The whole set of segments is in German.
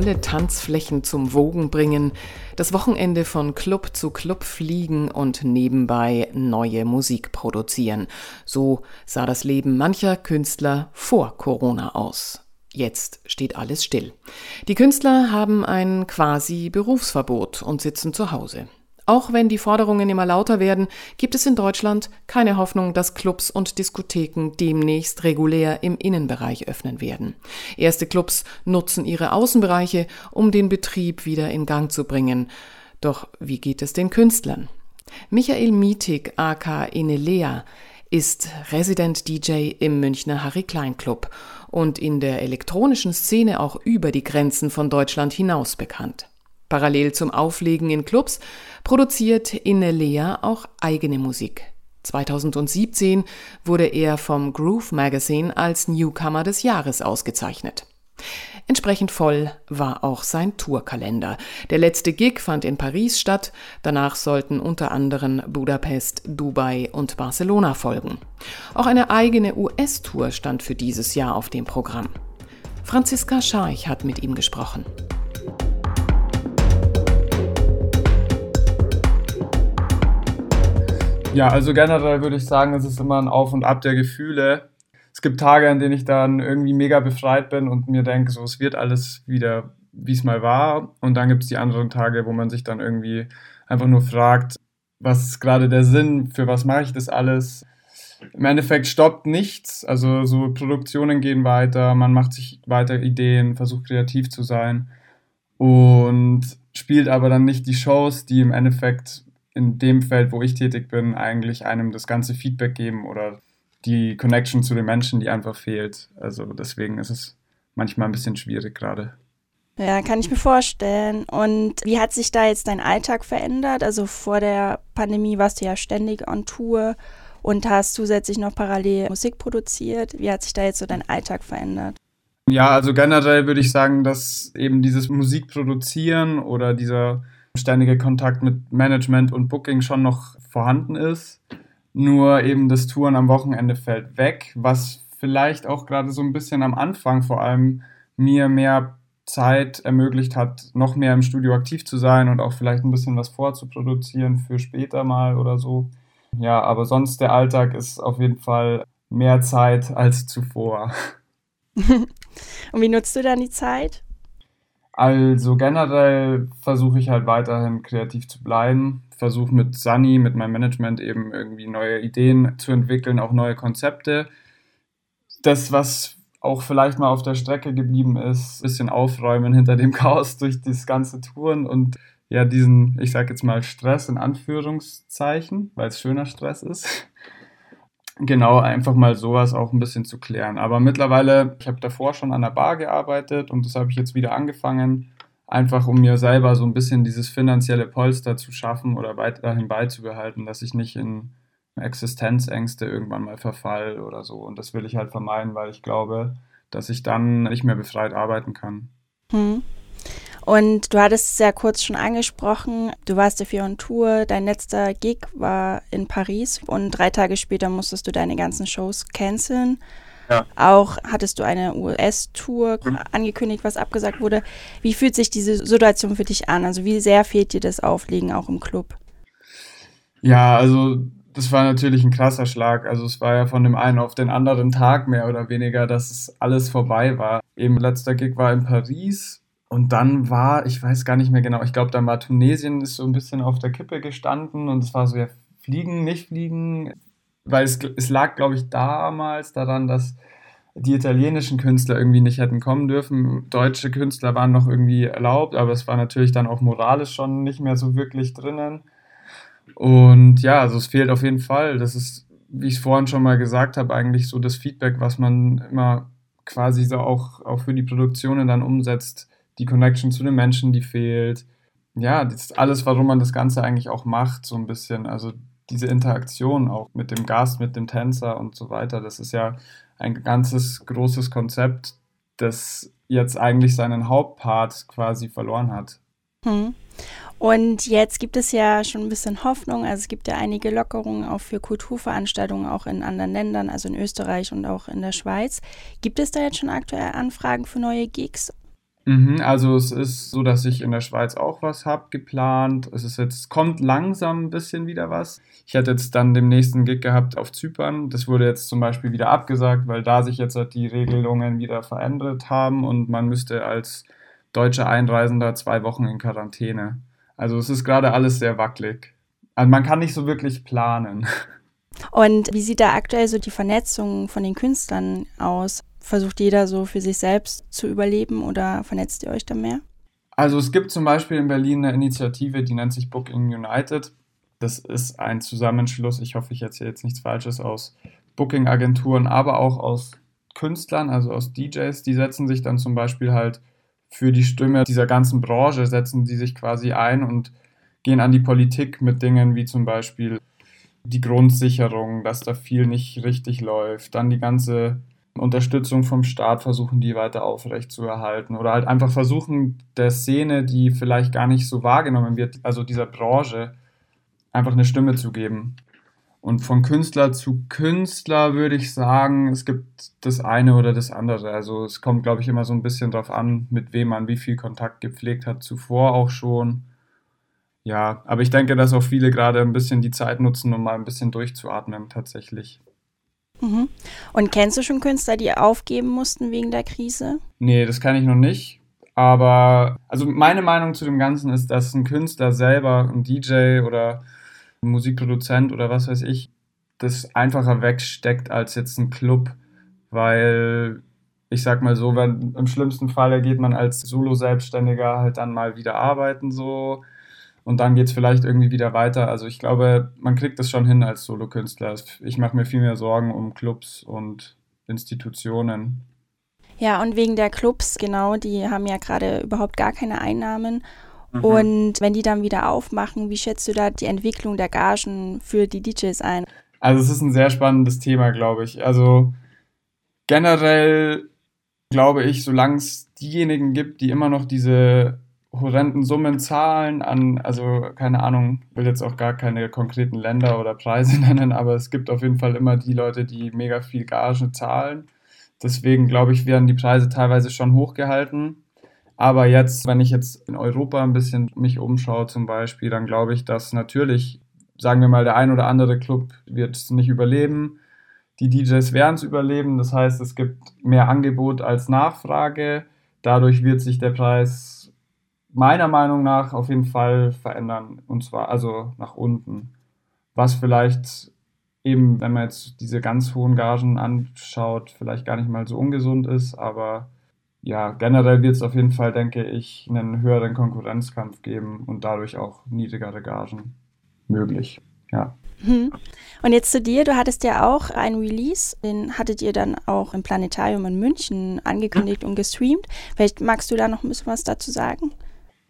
volle Tanzflächen zum Wogen bringen, das Wochenende von Club zu Club fliegen und nebenbei neue Musik produzieren. So sah das Leben mancher Künstler vor Corona aus. Jetzt steht alles still. Die Künstler haben ein quasi Berufsverbot und sitzen zu Hause. Auch wenn die Forderungen immer lauter werden, gibt es in Deutschland keine Hoffnung, dass Clubs und Diskotheken demnächst regulär im Innenbereich öffnen werden. Erste Clubs nutzen ihre Außenbereiche, um den Betrieb wieder in Gang zu bringen. Doch wie geht es den Künstlern? Michael Mietig, aka Enelea, ist Resident DJ im Münchner Harry Klein Club und in der elektronischen Szene auch über die Grenzen von Deutschland hinaus bekannt. Parallel zum Auflegen in Clubs produziert Inelea auch eigene Musik. 2017 wurde er vom Groove Magazine als Newcomer des Jahres ausgezeichnet. Entsprechend voll war auch sein Tourkalender. Der letzte Gig fand in Paris statt, danach sollten unter anderem Budapest, Dubai und Barcelona folgen. Auch eine eigene US-Tour stand für dieses Jahr auf dem Programm. Franziska Scharch hat mit ihm gesprochen. Ja, also generell würde ich sagen, es ist immer ein Auf und Ab der Gefühle. Es gibt Tage, an denen ich dann irgendwie mega befreit bin und mir denke, so es wird alles wieder, wie es mal war. Und dann gibt es die anderen Tage, wo man sich dann irgendwie einfach nur fragt, was ist gerade der Sinn, für was mache ich das alles? Im Endeffekt stoppt nichts, also so Produktionen gehen weiter, man macht sich weiter Ideen, versucht kreativ zu sein und spielt aber dann nicht die Shows, die im Endeffekt in dem Feld, wo ich tätig bin, eigentlich einem das ganze Feedback geben oder die Connection zu den Menschen, die einfach fehlt. Also deswegen ist es manchmal ein bisschen schwierig gerade. Ja, kann ich mir vorstellen. Und wie hat sich da jetzt dein Alltag verändert? Also vor der Pandemie warst du ja ständig on Tour und hast zusätzlich noch parallel Musik produziert. Wie hat sich da jetzt so dein Alltag verändert? Ja, also generell würde ich sagen, dass eben dieses Musikproduzieren oder dieser ständige Kontakt mit Management und Booking schon noch vorhanden ist. Nur eben das Touren am Wochenende fällt weg, was vielleicht auch gerade so ein bisschen am Anfang vor allem mir mehr Zeit ermöglicht hat, noch mehr im Studio aktiv zu sein und auch vielleicht ein bisschen was vorzuproduzieren für später mal oder so. Ja, aber sonst der Alltag ist auf jeden Fall mehr Zeit als zuvor. und wie nutzt du dann die Zeit? Also generell versuche ich halt weiterhin kreativ zu bleiben. Versuche mit Sunny, mit meinem Management eben irgendwie neue Ideen zu entwickeln, auch neue Konzepte. Das, was auch vielleicht mal auf der Strecke geblieben ist, ein bisschen aufräumen hinter dem Chaos durch das ganze Touren und ja, diesen, ich sag jetzt mal Stress in Anführungszeichen, weil es schöner Stress ist genau, einfach mal sowas auch ein bisschen zu klären. Aber mittlerweile, ich habe davor schon an der Bar gearbeitet und das habe ich jetzt wieder angefangen, einfach um mir selber so ein bisschen dieses finanzielle Polster zu schaffen oder weiterhin beizubehalten, dass ich nicht in Existenzängste irgendwann mal verfall oder so. Und das will ich halt vermeiden, weil ich glaube, dass ich dann nicht mehr befreit arbeiten kann. Hm. Und du hattest es ja kurz schon angesprochen, du warst dafür on Tour, dein letzter Gig war in Paris und drei Tage später musstest du deine ganzen Shows canceln. Ja. Auch hattest du eine US-Tour mhm. angekündigt, was abgesagt wurde. Wie fühlt sich diese Situation für dich an? Also wie sehr fehlt dir das Auflegen auch im Club? Ja, also das war natürlich ein krasser Schlag. Also es war ja von dem einen auf den anderen Tag mehr oder weniger, dass es alles vorbei war. Eben letzter Gig war in Paris und dann war, ich weiß gar nicht mehr genau, ich glaube, dann war Tunesien ist so ein bisschen auf der Kippe gestanden und es war so, ja, fliegen, nicht fliegen, weil es, es lag, glaube ich, damals daran, dass die italienischen Künstler irgendwie nicht hätten kommen dürfen. Deutsche Künstler waren noch irgendwie erlaubt, aber es war natürlich dann auch moralisch schon nicht mehr so wirklich drinnen. Und ja, also es fehlt auf jeden Fall. Das ist, wie ich es vorhin schon mal gesagt habe, eigentlich so das Feedback, was man immer quasi so auch, auch für die Produktionen dann umsetzt die Connection zu den Menschen, die fehlt. Ja, das ist alles, warum man das Ganze eigentlich auch macht, so ein bisschen. Also diese Interaktion auch mit dem Gast, mit dem Tänzer und so weiter, das ist ja ein ganzes großes Konzept, das jetzt eigentlich seinen Hauptpart quasi verloren hat. Hm. Und jetzt gibt es ja schon ein bisschen Hoffnung. Also es gibt ja einige Lockerungen auch für Kulturveranstaltungen auch in anderen Ländern, also in Österreich und auch in der Schweiz. Gibt es da jetzt schon aktuell Anfragen für neue Gigs? Mhm, also es ist so, dass ich in der Schweiz auch was habe geplant. Es ist jetzt, kommt langsam ein bisschen wieder was. Ich hätte jetzt dann den nächsten Gig gehabt auf Zypern. Das wurde jetzt zum Beispiel wieder abgesagt, weil da sich jetzt halt die Regelungen wieder verändert haben und man müsste als deutscher Einreisender zwei Wochen in Quarantäne. Also es ist gerade alles sehr wackelig. Also man kann nicht so wirklich planen. Und wie sieht da aktuell so die Vernetzung von den Künstlern aus? Versucht jeder so für sich selbst zu überleben oder vernetzt ihr euch da mehr? Also es gibt zum Beispiel in Berlin eine Initiative, die nennt sich Booking United. Das ist ein Zusammenschluss, ich hoffe, ich erzähle jetzt nichts Falsches, aus Booking-Agenturen, aber auch aus Künstlern, also aus DJs. Die setzen sich dann zum Beispiel halt für die Stimme dieser ganzen Branche, setzen die sich quasi ein und gehen an die Politik mit Dingen wie zum Beispiel die Grundsicherung, dass da viel nicht richtig läuft, dann die ganze Unterstützung vom Staat versuchen, die weiter aufrecht zu erhalten oder halt einfach versuchen, der Szene, die vielleicht gar nicht so wahrgenommen wird, also dieser Branche, einfach eine Stimme zu geben. Und von Künstler zu Künstler würde ich sagen, es gibt das eine oder das andere. Also es kommt, glaube ich, immer so ein bisschen drauf an, mit wem man wie viel Kontakt gepflegt hat, zuvor auch schon. Ja, aber ich denke, dass auch viele gerade ein bisschen die Zeit nutzen, um mal ein bisschen durchzuatmen tatsächlich. Mhm. Und kennst du schon Künstler, die aufgeben mussten wegen der Krise? Nee, das kann ich noch nicht. Aber also meine Meinung zu dem Ganzen ist, dass ein Künstler selber, ein DJ oder ein Musikproduzent oder was weiß ich, das einfacher wegsteckt als jetzt ein Club, weil ich sag mal so, wenn im schlimmsten Fall geht man als Solo-Selbstständiger halt dann mal wieder arbeiten so und dann geht es vielleicht irgendwie wieder weiter. Also ich glaube, man kriegt das schon hin als Solokünstler. Ich mache mir viel mehr Sorgen um Clubs und Institutionen. Ja, und wegen der Clubs, genau, die haben ja gerade überhaupt gar keine Einnahmen. Mhm. Und wenn die dann wieder aufmachen, wie schätzt du da die Entwicklung der Gagen für die DJs ein? Also es ist ein sehr spannendes Thema, glaube ich. Also generell glaube ich, solange es diejenigen gibt, die immer noch diese horrenden Summen zahlen an, also keine Ahnung, will jetzt auch gar keine konkreten Länder oder Preise nennen, aber es gibt auf jeden Fall immer die Leute, die mega viel Gage zahlen. Deswegen glaube ich, werden die Preise teilweise schon hochgehalten. Aber jetzt, wenn ich jetzt in Europa ein bisschen mich umschaue zum Beispiel, dann glaube ich, dass natürlich, sagen wir mal, der ein oder andere Club wird es nicht überleben. Die DJs werden es überleben. Das heißt, es gibt mehr Angebot als Nachfrage. Dadurch wird sich der Preis meiner Meinung nach auf jeden Fall verändern. Und zwar also nach unten. Was vielleicht eben, wenn man jetzt diese ganz hohen Gagen anschaut, vielleicht gar nicht mal so ungesund ist, aber ja, generell wird es auf jeden Fall, denke ich, einen höheren Konkurrenzkampf geben und dadurch auch niedrigere Gagen möglich. Ja. Hm. Und jetzt zu dir, du hattest ja auch einen Release, den hattet ihr dann auch im Planetarium in München angekündigt und gestreamt. Vielleicht magst du da noch ein bisschen was dazu sagen?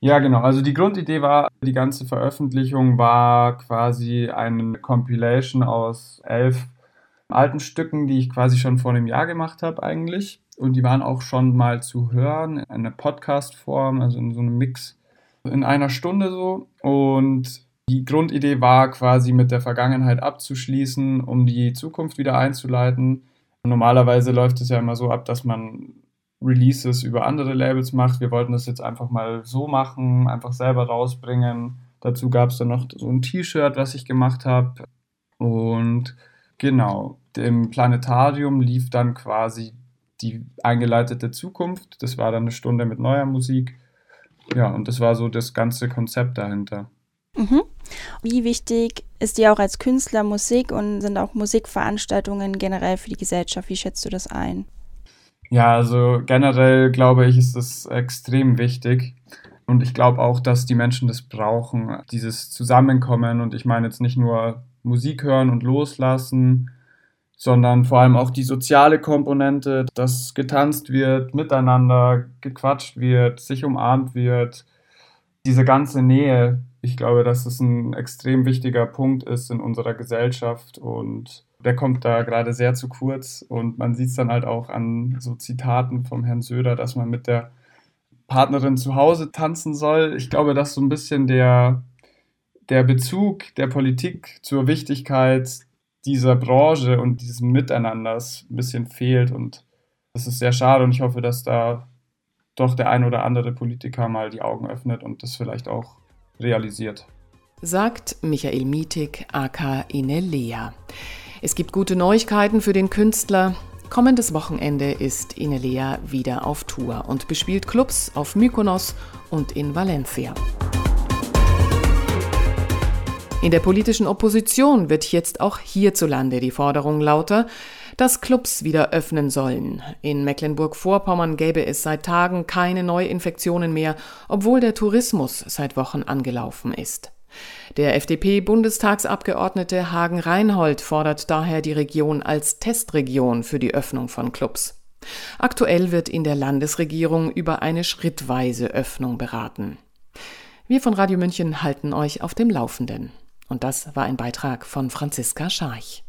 Ja, genau. Also die Grundidee war, die ganze Veröffentlichung war quasi eine Compilation aus elf alten Stücken, die ich quasi schon vor einem Jahr gemacht habe eigentlich. Und die waren auch schon mal zu hören in einer Podcast-Form, also in so einem Mix in einer Stunde so. Und die Grundidee war quasi mit der Vergangenheit abzuschließen, um die Zukunft wieder einzuleiten. Normalerweise läuft es ja immer so ab, dass man Releases über andere Labels macht. Wir wollten das jetzt einfach mal so machen, einfach selber rausbringen. Dazu gab es dann noch so ein T-Shirt, was ich gemacht habe. Und genau, im Planetarium lief dann quasi die eingeleitete Zukunft. Das war dann eine Stunde mit neuer Musik. Ja, und das war so das ganze Konzept dahinter. Mhm. Wie wichtig ist dir auch als Künstler Musik und sind auch Musikveranstaltungen generell für die Gesellschaft? Wie schätzt du das ein? Ja, also generell glaube ich, ist das extrem wichtig. Und ich glaube auch, dass die Menschen das brauchen, dieses Zusammenkommen. Und ich meine jetzt nicht nur Musik hören und loslassen, sondern vor allem auch die soziale Komponente, dass getanzt wird, miteinander gequatscht wird, sich umarmt wird. Diese ganze Nähe, ich glaube, dass das ein extrem wichtiger Punkt ist in unserer Gesellschaft und der kommt da gerade sehr zu kurz und man sieht es dann halt auch an so Zitaten vom Herrn Söder, dass man mit der Partnerin zu Hause tanzen soll. Ich glaube, dass so ein bisschen der, der Bezug der Politik zur Wichtigkeit dieser Branche und diesem Miteinanders ein bisschen fehlt und das ist sehr schade und ich hoffe, dass da doch der ein oder andere Politiker mal die Augen öffnet und das vielleicht auch realisiert. Sagt Michael Mietig, aka Inelea. Es gibt gute Neuigkeiten für den Künstler. Kommendes Wochenende ist Inelea wieder auf Tour und bespielt Clubs auf Mykonos und in Valencia. In der politischen Opposition wird jetzt auch hierzulande die Forderung lauter, dass Clubs wieder öffnen sollen. In Mecklenburg-Vorpommern gäbe es seit Tagen keine Neuinfektionen mehr, obwohl der Tourismus seit Wochen angelaufen ist. Der FDP-Bundestagsabgeordnete Hagen Reinhold fordert daher die Region als Testregion für die Öffnung von Clubs. Aktuell wird in der Landesregierung über eine schrittweise Öffnung beraten. Wir von Radio München halten euch auf dem Laufenden. Und das war ein Beitrag von Franziska Scharch.